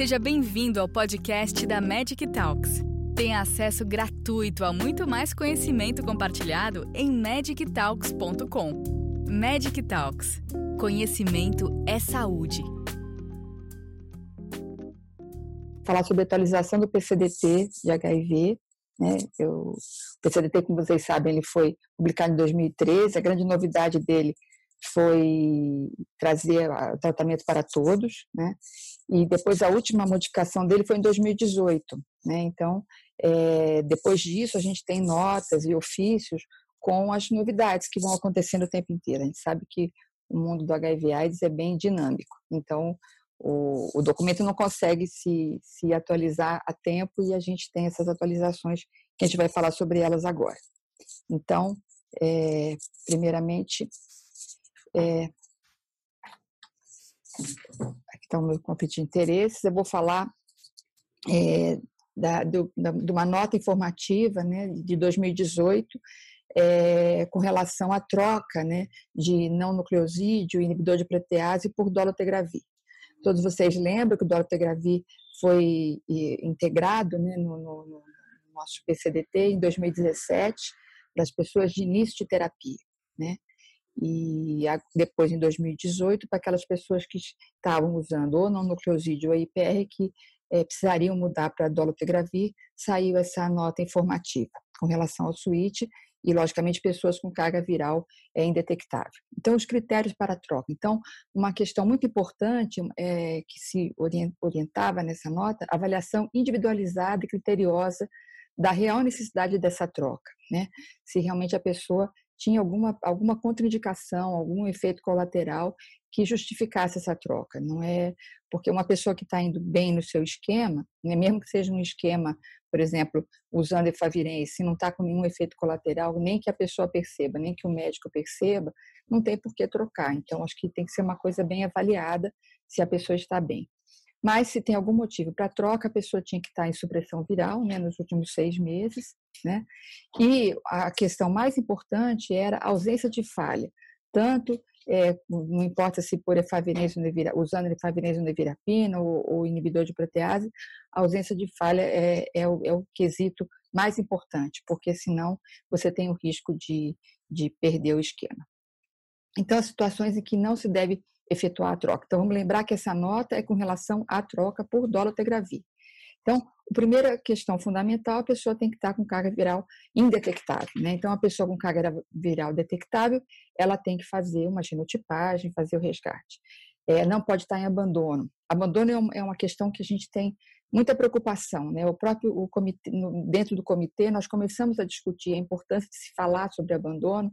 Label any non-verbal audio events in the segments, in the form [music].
Seja bem-vindo ao podcast da Magic Talks. Tenha acesso gratuito a muito mais conhecimento compartilhado em magictalks.com. Magic Talks. Conhecimento é saúde. Falar sobre a atualização do PCDT de HIV. Né? Eu, o PCDT, como vocês sabem, ele foi publicado em 2013. A grande novidade dele foi trazer o tratamento para todos, né? E depois a última modificação dele foi em 2018, né? Então, é, depois disso a gente tem notas e ofícios com as novidades que vão acontecendo o tempo inteiro. A gente sabe que o mundo do HIV/AIDS é bem dinâmico, então o, o documento não consegue se, se atualizar a tempo e a gente tem essas atualizações que a gente vai falar sobre elas agora. Então, é, primeiramente, é, aqui está o meu conflito de interesses. Eu vou falar é, da, do, da, de uma nota informativa né, de 2018 é, com relação à troca né, de não nucleosídeo, inibidor de protease por dolutegravir. Todos vocês lembram que o dolutegravir foi integrado né, no, no, no nosso PCDT em 2017 para as pessoas de início de terapia. Né? E depois em 2018 para aquelas pessoas que estavam usando ou não nucleosídeo ou IPR que é, precisariam mudar para dolutegravir, saiu essa nota informativa com relação ao suíte e, logicamente, pessoas com carga viral é indetectável. Então, os critérios para a troca. Então, uma questão muito importante é, que se orientava nessa nota, avaliação individualizada e criteriosa da real necessidade dessa troca, né? Se realmente a pessoa tinha alguma, alguma contraindicação, algum efeito colateral que justificasse essa troca. Não é porque uma pessoa que está indo bem no seu esquema, né, mesmo que seja um esquema, por exemplo, usando efavirense, se não está com nenhum efeito colateral, nem que a pessoa perceba, nem que o médico perceba, não tem por que trocar. Então, acho que tem que ser uma coisa bem avaliada se a pessoa está bem. Mas se tem algum motivo para troca, a pessoa tinha que estar em supressão viral né, nos últimos seis meses, né? E a questão mais importante era a ausência de falha, tanto é, não importa se por efavirense usando efavirense nevirapina ou, ou, inibidor de protease, a ausência de falha é, é, o, é o quesito mais importante, porque senão você tem o risco de, de perder o esquema. Então, as situações em que não se deve efetuar a troca. Então, vamos lembrar que essa nota é com relação à troca por dolutegravir. Então, a primeira questão fundamental, a pessoa tem que estar com carga viral indetectável. Né? Então, a pessoa com carga viral detectável, ela tem que fazer uma genotipagem, fazer o resgate. É, não pode estar em abandono. Abandono é, é uma questão que a gente tem muita preocupação. Né? O próprio o comitê, dentro do comitê, nós começamos a discutir a importância de se falar sobre abandono,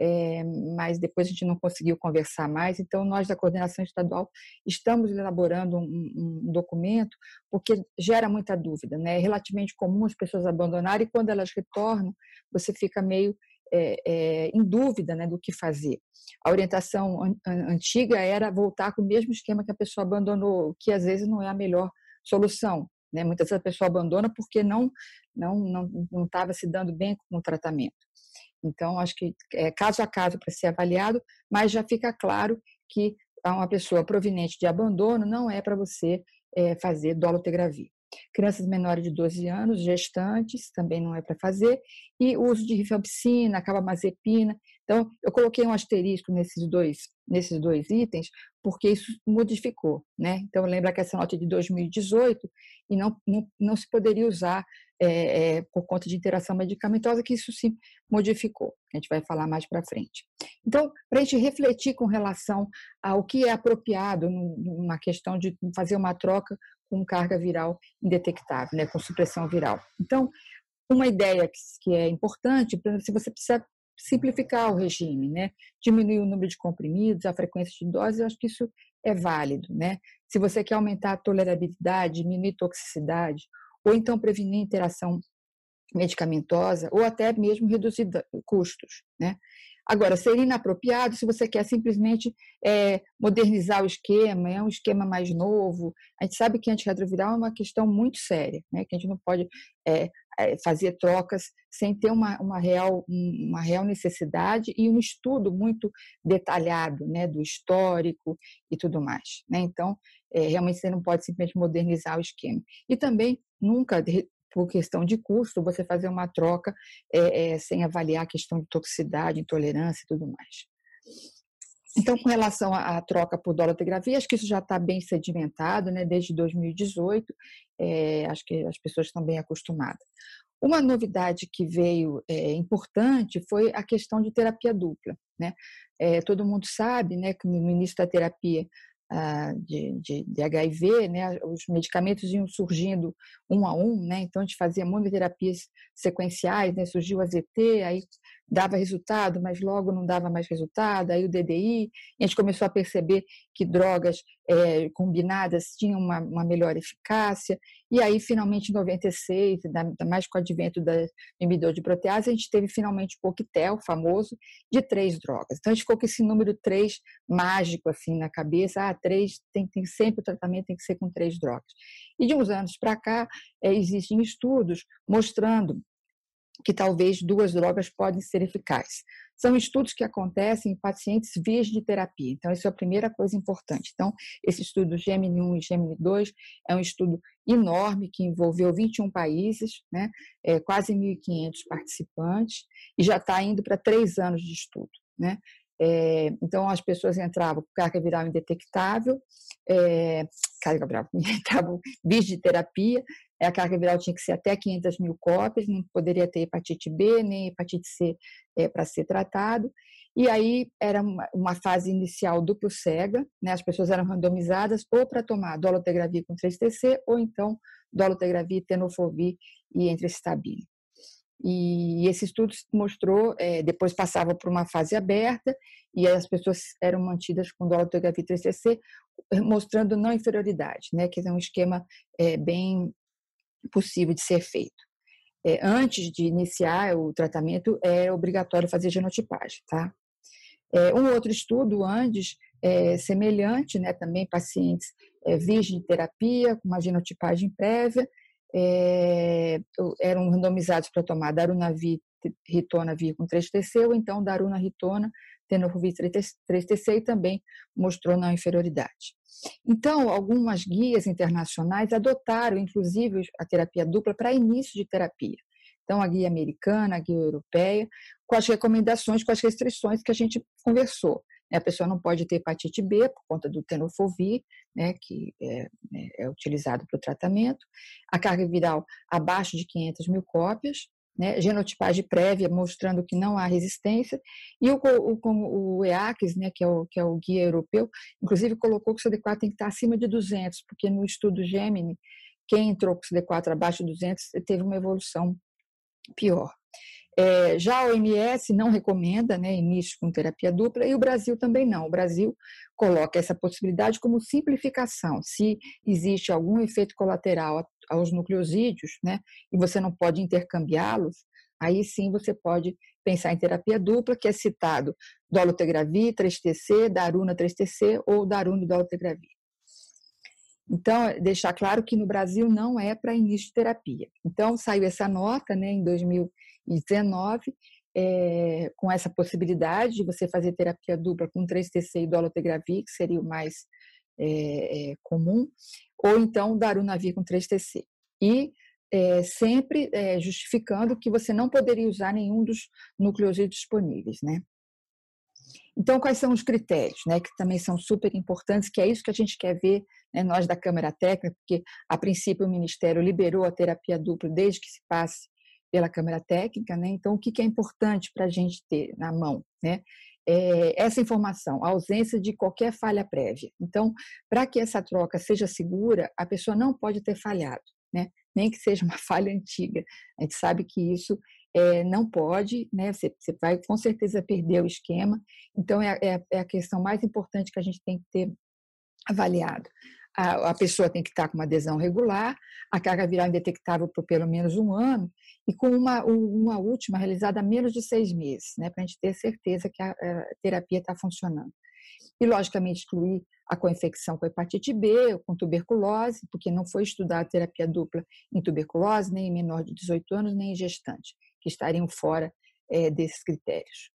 é, mas depois a gente não conseguiu conversar mais. Então, nós da coordenação estadual estamos elaborando um, um documento, porque gera muita dúvida. Né? É relativamente comum as pessoas abandonarem e quando elas retornam, você fica meio é, é, em dúvida né, do que fazer. A orientação an antiga era voltar com o mesmo esquema que a pessoa abandonou, que às vezes não é a melhor solução. Né? Muitas vezes a pessoa abandona porque não não não estava se dando bem com o tratamento. Então, acho que é caso a caso para ser avaliado, mas já fica claro que uma pessoa proveniente de abandono não é para você é, fazer dolutegravir. Crianças menores de 12 anos, gestantes, também não é para fazer, e uso de rifampicina, carbamazepina. Então, eu coloquei um asterisco nesses dois, nesses dois itens, porque isso modificou, né? Então, lembra que essa nota é de 2018 e não, não, não se poderia usar é, é, por conta de interação medicamentosa, que isso se modificou. A gente vai falar mais para frente. Então, para a gente refletir com relação ao que é apropriado numa questão de fazer uma troca com carga viral indetectável, né, com supressão viral. Então, uma ideia que é importante, se você precisa simplificar o regime, né, diminuir o número de comprimidos, a frequência de doses, eu acho que isso é válido, né. Se você quer aumentar a tolerabilidade, diminuir toxicidade, ou então prevenir interação medicamentosa, ou até mesmo reduzir custos, né. Agora, seria inapropriado se você quer simplesmente é, modernizar o esquema, é um esquema mais novo. A gente sabe que antirretroviral é uma questão muito séria, né? que a gente não pode é, fazer trocas sem ter uma, uma, real, uma real necessidade e um estudo muito detalhado né? do histórico e tudo mais. Né? Então, é, realmente você não pode simplesmente modernizar o esquema. E também nunca por questão de custo, você fazer uma troca é, é, sem avaliar a questão de toxicidade, intolerância e tudo mais. Então, com relação à, troca por dólar-tegravia, acho que isso já está bem sedimentado, né, desde 2018, é, acho que as pessoas estão bem acostumadas. Uma novidade que veio é, importante foi a questão de terapia dupla. Né? É, todo mundo sabe né, que no início da terapia de, de, de, HIV, né, os medicamentos iam surgindo um a um, né, então a gente fazia monoterapias sequenciais, né, surgiu a ZT, aí dava resultado, mas logo não dava mais resultado, aí o DDI, a gente começou a perceber que drogas é, combinadas tinham uma, uma, melhor eficácia, e aí finalmente em 96, mais com o advento da inibidor de protease, a gente teve finalmente o coquetel famoso de três drogas. Então a gente ficou com esse número três mágico assim na cabeça, ah, três, tem, tem sempre o tratamento tem que ser com três drogas. E de uns anos para cá, é, existem estudos mostrando que talvez duas drogas podem ser eficazes. São estudos que acontecem em pacientes vias de terapia. Então, isso é a primeira coisa importante. Então, esse estudo Gemini 1 e Gemini 2 é um estudo enorme que envolveu 21 países, né, é, quase 1.500 participantes, e já está indo para três anos de estudo. Né? É, então, as pessoas entravam com carga viral indetectável, é, carga viral, [laughs] entravam vias de terapia, é, a carga viral tinha que ser até 500 mil cópias, não poderia ter hepatite B nem hepatite C é, para ser tratado. E aí era uma, uma, fase inicial duplo cega, né? as pessoas eram randomizadas ou para tomar dolutegravir com 3-TC ou então dolutegravir, tenofovir e entrecestabile. E esse estudo mostrou, é, depois passava por uma fase aberta e as pessoas eram mantidas com dolutegravir 3-TC, mostrando não inferioridade, né? que é um esquema é, bem possível de ser feito. É, antes de iniciar o tratamento, é obrigatório fazer genotipagem, tá? Um outro estudo, antes, semelhante, né, também pacientes é, virgem de terapia, com uma genotipagem prévia, é, eram randomizados para tomar darunavir, ritonavir com 3-TC ou então daruna-ritona, tenofovir 3-TC e também mostrou não inferioridade. Então, algumas guias internacionais adotaram, inclusive, a terapia dupla para início de terapia. Então, a guia americana, a guia europeia, com as recomendações, com as restrições que a gente conversou. A pessoa não pode ter hepatite B por conta do tenofovir, né, que é, é, é utilizado para o tratamento. A carga viral abaixo de 500 mil cópias, né, genotipagem prévia mostrando que não há resistência, e o, o, o EACS, né, que, é o, que é o guia europeu, inclusive colocou que o CD4 tem que estar acima de 200, porque no estudo Gemini, quem entrou com o CD4 abaixo de 200 teve uma evolução pior. É, já a OMS não recomenda né, início com terapia dupla e o Brasil também não. O Brasil coloca essa possibilidade como simplificação. Se existe algum efeito colateral aos nucleosídeos, né, e você não pode intercambiá-los, aí sim você pode pensar em terapia dupla, que é citado dolutegravir, 3TC, daruna 3TC ou daruna e dolutegravir. Então, deixar claro que no Brasil não é para início de terapia. Então, saiu essa nota né, em 2019, é, com essa possibilidade de você fazer terapia dupla com 3TC e dolutegravir, que seria o mais é, é, comum, ou então darunavir com 3TC. E é, sempre é, justificando que você não poderia usar nenhum dos nucleosídeos disponíveis, né? Então, quais são os critérios, né, que também são super importantes, que é isso que a gente quer ver, né, nós da Câmara Técnica, porque a princípio o Ministério liberou a terapia dupla desde que se passe pela Câmara Técnica, né? Então, o que é importante para a gente ter na mão, né? É essa informação, a ausência de qualquer falha prévia. Então, para que essa troca seja segura, a pessoa não pode ter falhado, né? Nem que seja uma [laughs] falha antiga. A gente sabe que isso é, não pode, né? Você, você, vai com certeza perder o esquema. Então, é, é, é a questão mais importante que a gente tem que ter avaliado. a, a pessoa tem que estar com uma adesão regular, a carga viral indetectável por pelo menos um ano e com uma, uma última realizada há menos de seis meses, né, para a gente ter certeza que a, a terapia está funcionando. E, logicamente, excluir a coinfecção com hepatite B ou com tuberculose, porque não foi estudada terapia dupla em tuberculose, nem em menor de 18 anos, nem em gestante, que estariam fora é, desses critérios.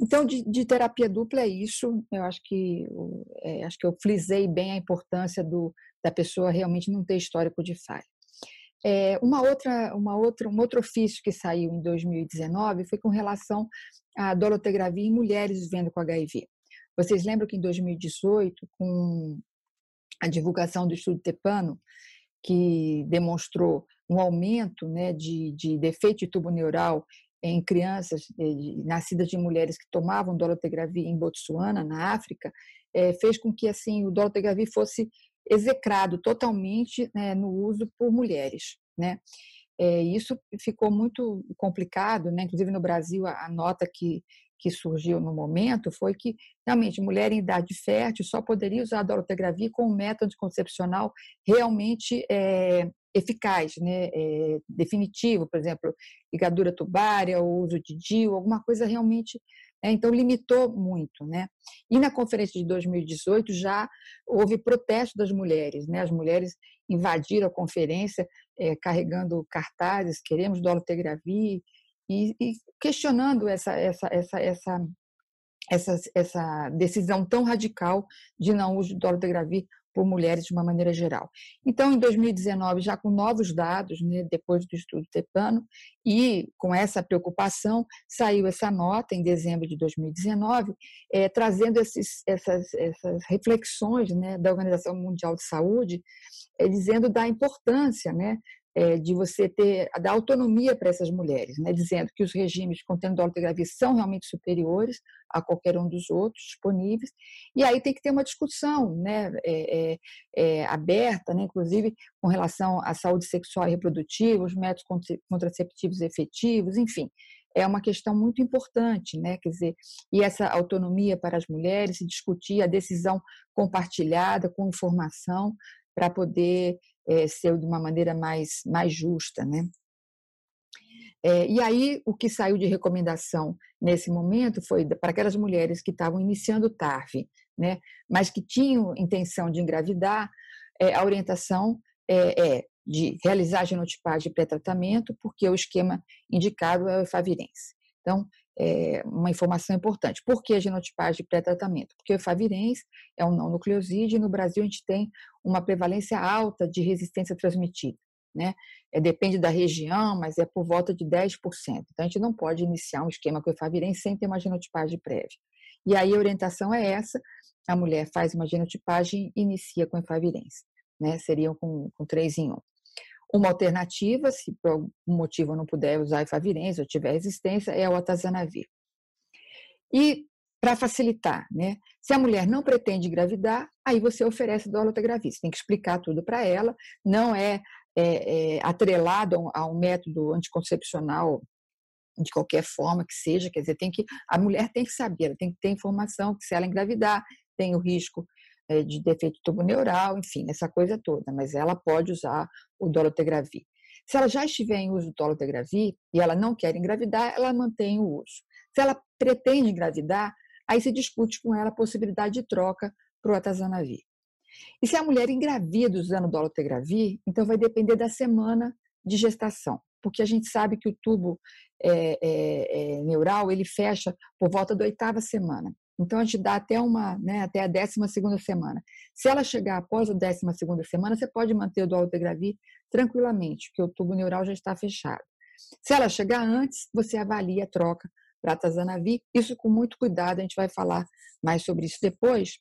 Então, de, de, terapia dupla é isso. Eu acho que é, acho que eu frisei bem a importância do, da pessoa realmente não ter histórico de falha. É, uma outra, uma outra, um outro ofício que saiu em 2019 foi com relação à dolotegravia em mulheres vivendo com HIV. Vocês lembram que em 2018, com a divulgação do estudo Tepano, que demonstrou um aumento né, de, de defeito de tubo neural em crianças eh, nascidas de mulheres que tomavam dolotegravir em Botsuana, na África, eh, fez com que assim o dolotegravir fosse execrado totalmente né, no uso por mulheres, né? É, isso ficou muito complicado, né? Inclusive no Brasil a, nota que que surgiu no momento foi que realmente mulher em idade fértil só poderia usar a dolotegravir com um método anticoncepcional realmente é, eficaz, né, é, definitivo, por exemplo, ligadura tubária, o uso de DIU, alguma coisa realmente. Né, então, limitou muito. Né? E na conferência de 2018 já houve protesto das mulheres. Né? As mulheres invadiram a conferência é, carregando cartazes: queremos dolotegravir, e, e questionando essa, essa, essa, essa, essa, essa decisão tão radical de não uso de dolotegravir por mulheres de uma maneira geral. Então, em 2019, já com novos dados, né, depois do estudo Tepano, e com essa preocupação, saiu essa nota em dezembro de 2019, é, eh, trazendo esses, essas, essas reflexões né, da Organização Mundial de Saúde, é, dizendo da importância né, é, de você ter da autonomia para essas mulheres, né, dizendo que os regimes contendo dolotegravir são realmente superiores a qualquer um dos outros disponíveis, e aí tem que ter uma discussão né, é, é, é aberta, né, inclusive com relação à saúde sexual e reprodutiva, os métodos contraceptivos efetivos, enfim, é uma questão muito importante, né? Quer dizer, e essa autonomia para as mulheres, se discutir a decisão compartilhada com informação para poder é, ser de uma maneira mais, mais justa, né? É, e aí, o que saiu de recomendação nesse momento foi para aquelas mulheres que estavam iniciando o TARF, né, mas que tinham intenção de engravidar, é, a orientação é, é, de realizar genotipagem pré-tratamento, porque o esquema indicado é o efavirense. Então, é uma informação importante. Por que a genotipagem pré-tratamento? Porque o efavirense é um não nucleosídeo e no Brasil a gente tem uma prevalência alta de resistência transmitida. Né? É, depende da região, mas é por volta de 10%. Então, a gente não pode iniciar um esquema com efavirense sem ter uma genotipagem prévia. E aí a orientação é essa, a mulher faz uma genotipagem e inicia com efavirense. Né? Seriam com, com 3 em 1. Uma alternativa, se por algum motivo eu não puder usar efavirense ou tiver resistência, é o atazanavir. E para facilitar, né? Se a mulher não pretende engravidar, aí você oferece dolutegravir. Você tem que explicar tudo para ela. Não é, é, é atrelado a um método anticoncepcional de qualquer forma que seja, quer dizer, tem que a mulher tem que saber, ela tem que ter informação que se ela engravidar tem o risco de defeito tubo neural, enfim, essa coisa toda, mas ela pode usar o dolotegravir. Se ela já estiver em uso do dolotegravir e ela não quer engravidar, ela mantém o uso. Se ela pretende engravidar, aí se discute com ela a possibilidade de troca para o atazanavir. E se a mulher engravida usando dolotegravir, então vai depender da semana de gestação, porque a gente sabe que o tubo é, é, é, neural ele fecha por volta da oitava semana. Então, a gente dá até uma, né, até a 12 segunda semana. Se ela chegar após a 12 segunda semana, você pode manter o dolutegravir tranquilamente, porque o tubo neural já está fechado. Se ela chegar antes, você avalia a troca para atazanavir, isso com muito cuidado, a gente vai falar mais sobre isso depois,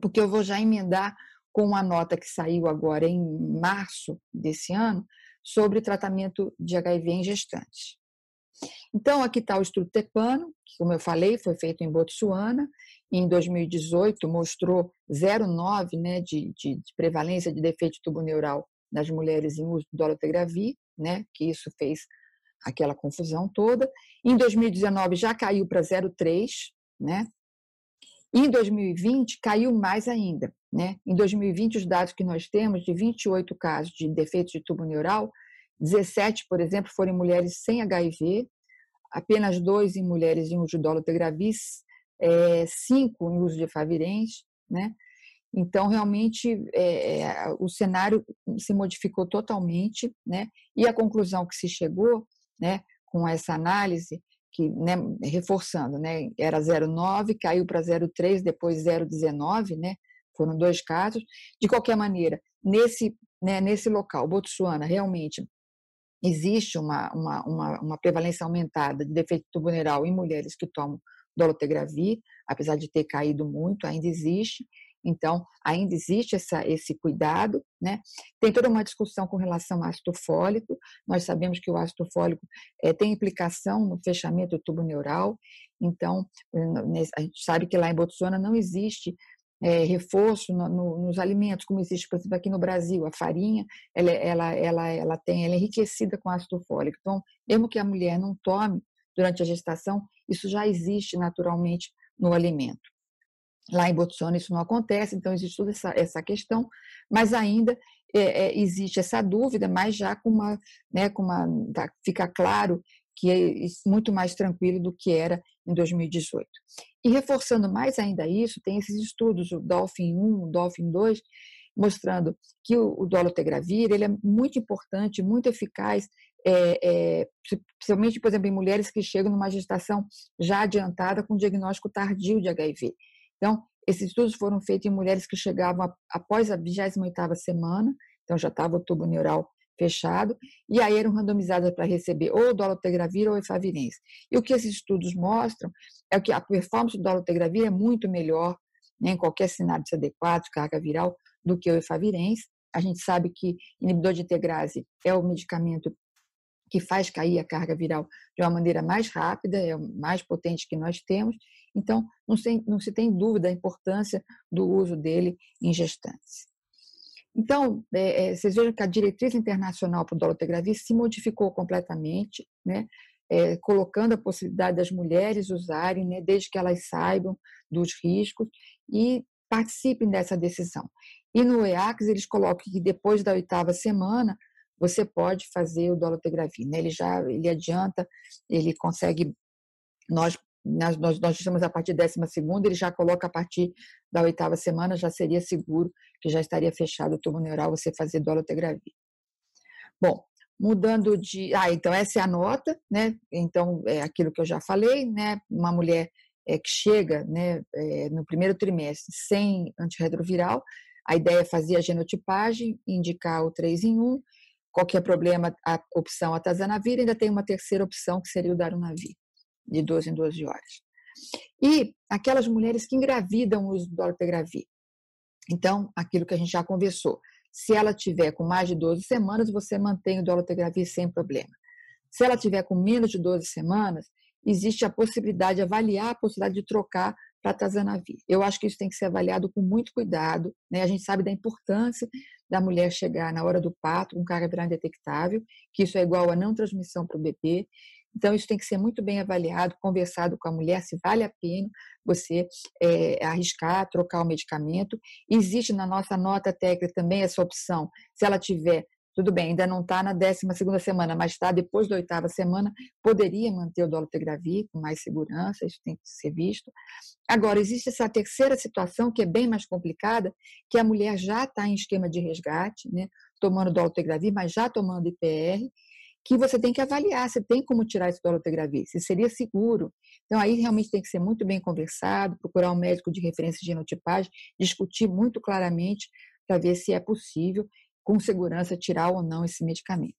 porque eu vou já emendar com uma nota que saiu agora em março desse ano sobre tratamento de HIV em gestantes. Então, aqui está o estudo Tepano, que, como eu falei, foi feito em Botsuana, em 2018 mostrou 0,9 né, de, de, de, prevalência de defeito de tubo neural nas mulheres em uso do dolutegravir, né, que isso fez aquela confusão toda. Em 2019 já caiu para 0,3, né? E em 2020 caiu mais ainda. Né? Em 2020, os dados que nós temos, de 28 casos de defeitos de tubo neural, 17, por exemplo, foram em mulheres sem HIV, apenas dois em mulheres em uso de dolutegravir, é, cinco em uso de favirens, né? Então, realmente, é, é, o cenário se modificou totalmente, né? E a conclusão que se chegou, né, com essa análise, que, né, reforçando, né, era 0,9, caiu para 0,3, depois 0,19, né? Foram dois casos. De qualquer maneira, nesse, né, nesse local, Botsuana, realmente existe uma, uma, uma, uma prevalência aumentada de defeito tubular em mulheres que tomam dolutegravir, apesar de ter caído muito, ainda existe. Então, ainda existe essa, esse cuidado, né? Tem toda uma discussão com relação ao ácido fólico. Nós sabemos que o ácido fólico é, tem implicação no fechamento do tubo neural. Então, a gente sabe que lá em Botsuana não existe é, reforço no, no, nos alimentos, como existe, por exemplo, aqui no Brasil, a farinha, ela, ela, ela, ela tem, ela é enriquecida com ácido fólico. Então, mesmo que a mulher não tome durante a gestação, isso já existe naturalmente no alimento. Lá em Botsuana isso não acontece, então existe toda essa, essa questão, mas ainda é, é, existe essa dúvida, mas já com uma, né, com uma, tá, fica claro que é muito mais tranquilo do que era em 2018. E reforçando mais ainda isso, tem esses estudos, o Dolphin 1, o Dolphin 2, mostrando que o, o dolutegravir ele é muito importante, muito eficaz, é, é, principalmente, por exemplo, em mulheres que chegam numa gestação já adiantada com diagnóstico tardio de HIV. Então, esses estudos foram feitos em mulheres que chegavam após a 28ª semana, então já estava o tubo neural fechado, e aí eram randomizadas para receber ou dolutegravir ou efavirenz. E o que esses estudos mostram é que a performance do dolutegravir é muito melhor né, em qualquer de CD4, carga viral, do que o efavirenz. A gente sabe que inibidor de integrase é o medicamento que faz cair a carga viral de uma maneira mais rápida, é o mais potente que nós temos. Então, não se, não se tem dúvida da importância do uso dele em gestantes. Então, é, é, vocês vejam que a diretriz internacional para o dolutegravir se modificou completamente, né? É, colocando a possibilidade das mulheres usarem, né, desde que elas saibam dos riscos e participem dessa decisão. E no EACS eles colocam que depois da oitava semana você pode fazer o dolutegravir, né? Ele já ele adianta, ele consegue nós nós, nós, estamos a partir da décima segunda, ele já coloca a partir da oitava semana, já seria seguro que já estaria fechado o tubo neural você fazer dolutegravir. Bom, mudando de... Ah, então essa é a nota, né? Então, é aquilo que eu já falei, né? Uma mulher é, que chega né, é, no primeiro trimestre sem antirretroviral, a ideia é fazer a genotipagem, indicar o 3 em 1, qualquer problema, a opção atazanavir, ainda tem uma terceira opção, que seria o darunavir de 12 em 12 horas. E aquelas mulheres que engravidam o uso do dolutegravir. Então, aquilo que a gente já conversou, se ela tiver com mais de 12 semanas, você mantém o dolutegravir sem problema. Se ela tiver com menos de 12 semanas, existe a possibilidade de avaliar a possibilidade de trocar para tazanavir. Eu acho que isso tem que ser avaliado com muito cuidado. Né? A gente sabe da importância da mulher chegar na hora do parto com carga viral indetectável, que isso é igual a não transmissão para o bebê. Então, isso tem que ser muito bem avaliado, conversado com a mulher se vale a pena você é, arriscar, trocar o medicamento. Existe na nossa nota técnica também essa opção, se ela tiver, tudo bem, ainda não está na 12 semana, mas está depois da oitava semana, poderia manter o dolutegravir com mais segurança, isso tem que ser visto. Agora, existe essa terceira situação, que é bem mais complicada, que a mulher já está em esquema de resgate, né, tomando dolutegravir, mas já tomando IPR, que você tem que avaliar se tem como tirar esse dolutegravir, se seria seguro. Então, aí realmente tem que ser muito bem conversado, procurar um médico de referência de genotipagem, discutir muito claramente para ver se é possível, com segurança, tirar ou não esse medicamento.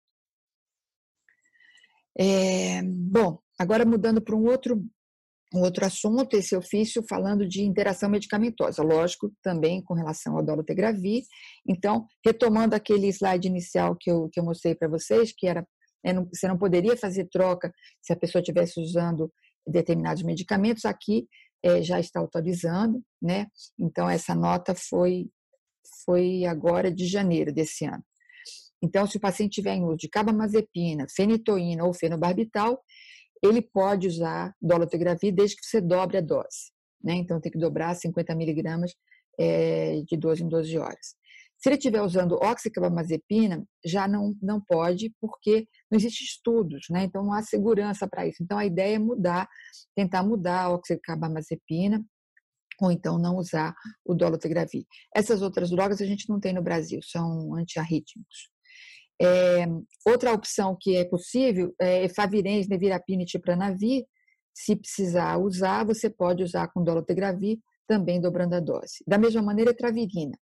É, bom, agora mudando para um outro, um outro assunto, esse ofício falando de interação medicamentosa, lógico, também com relação ao dolutegravir. Então, retomando aquele slide inicial que eu, que eu mostrei para vocês, que era né, você não poderia fazer troca se a pessoa estivesse usando determinados medicamentos. Aqui é, já está autorizando, né? Então, essa nota foi, foi agora de janeiro desse ano. Então, se o paciente tiver em uso de carbamazepina, fenitoína ou fenobarbital, ele pode usar dolutegravir desde que você dobre a dose. né? Então tem que dobrar 50 miligramas é, de 12 em 12 horas. Se ele estiver usando oxicarbamazepina, já não, não pode, porque não existe estudos, né? Então não há segurança para isso. Então a ideia é mudar, tentar mudar a oxicarbamazepina ou então não usar o dolutegravir. Essas outras drogas a gente não tem no Brasil, são antiarrítmicos. É, outra opção que é possível é efavirenz, nevirapina e tipranavir. Se precisar usar, você pode usar com dolutegravir, também dobrando a dose. Da mesma maneira, etravirina.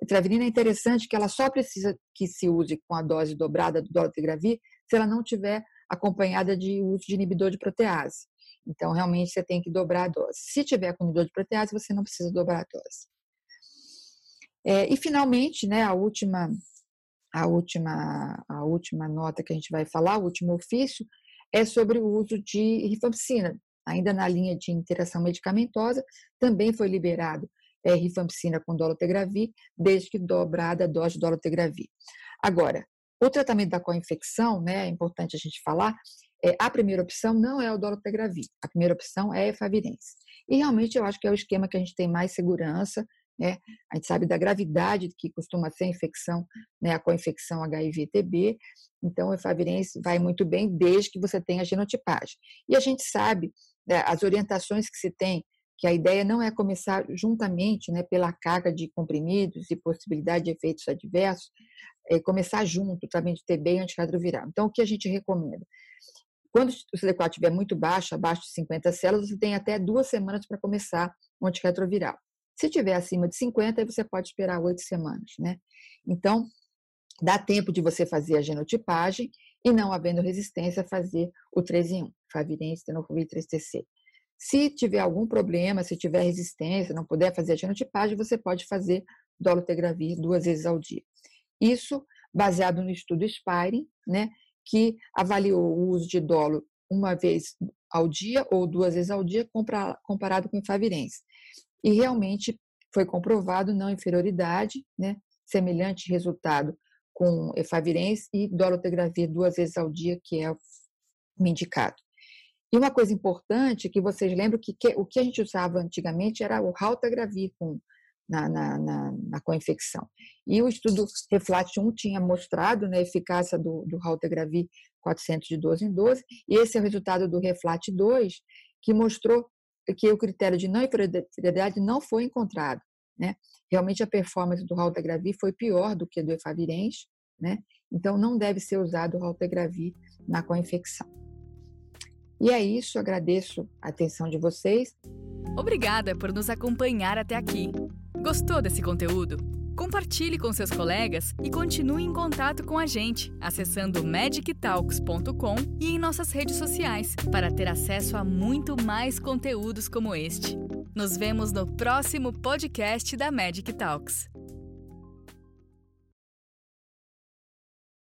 Etravirina é interessante que ela só precisa que se use com a dose dobrada do dolutegravir se ela não tiver acompanhada de uso de inibidor de protease. Então, realmente, você tem que dobrar a dose. Se tiver com inibidor de protease, você não precisa dobrar a dose. É, e, finalmente, né, a última, a, última, a última nota que a gente vai falar, o último ofício, é sobre o uso de rifampicina. Ainda na linha de interação medicamentosa, também foi liberado é, rifampicina com dolutegravir, desde que dobrada a dose de dolutegravir. Agora, o tratamento da co-infecção, né, é importante a gente falar, é, a primeira opção não é o dolutegravir, a primeira opção é a efavirense. E realmente eu acho que é o esquema que a gente tem mais segurança, né? A gente sabe da gravidade que costuma ser a infecção, né, a co-infecção HIV-TB, então o efavirense vai muito bem desde que você tenha genotipagem. E a gente sabe né, as orientações que se tem que a ideia não é começar juntamente, né, pela carga de comprimidos e possibilidade de efeitos adversos, é começar junto também de TB e antirretroviral. Então, o que a gente recomenda? Quando o CD4 estiver muito baixo, abaixo de 50 células, você tem até duas semanas para começar o antirretroviral. Se tiver acima de 50, aí você pode esperar oito semanas, né? Então, dá tempo de você fazer a genotipagem e, não havendo resistência, fazer o 3 em 1, Favirense, Tenofovir 3TC. Se tiver algum problema, se tiver resistência, não puder fazer a genotipagem, você pode fazer dolutegravir duas vezes ao dia. Isso baseado no estudo Spire, né, que avaliou o uso de dolo uma vez ao dia ou duas vezes ao dia comparado com efavirense. E realmente foi comprovado não inferioridade, né, semelhante resultado com efavirense e dolutegravir duas vezes ao dia, que é o indicado. E uma coisa importante que vocês lembram que, que o que a gente usava antigamente era o Raltagravir com, na, na, na, na co-infecção. E o estudo Reflat 1 tinha mostrado né, a eficácia do, do Raltagravir 400 de 12 em 12, e esse é o resultado do Reflat 2, que mostrou que o critério de não inferioridade não foi encontrado. Né? Realmente a performance do Raltagravir foi pior do que do Efavirenz, né? então não deve ser usado o Raltagravir na co-infecção. E é isso, agradeço a atenção de vocês. Obrigada por nos acompanhar até aqui. Gostou desse conteúdo? Compartilhe com seus colegas e continue em contato com a gente acessando magictalks.com e em nossas redes sociais para ter acesso a muito mais conteúdos como este. Nos vemos no próximo podcast da Magic Talks.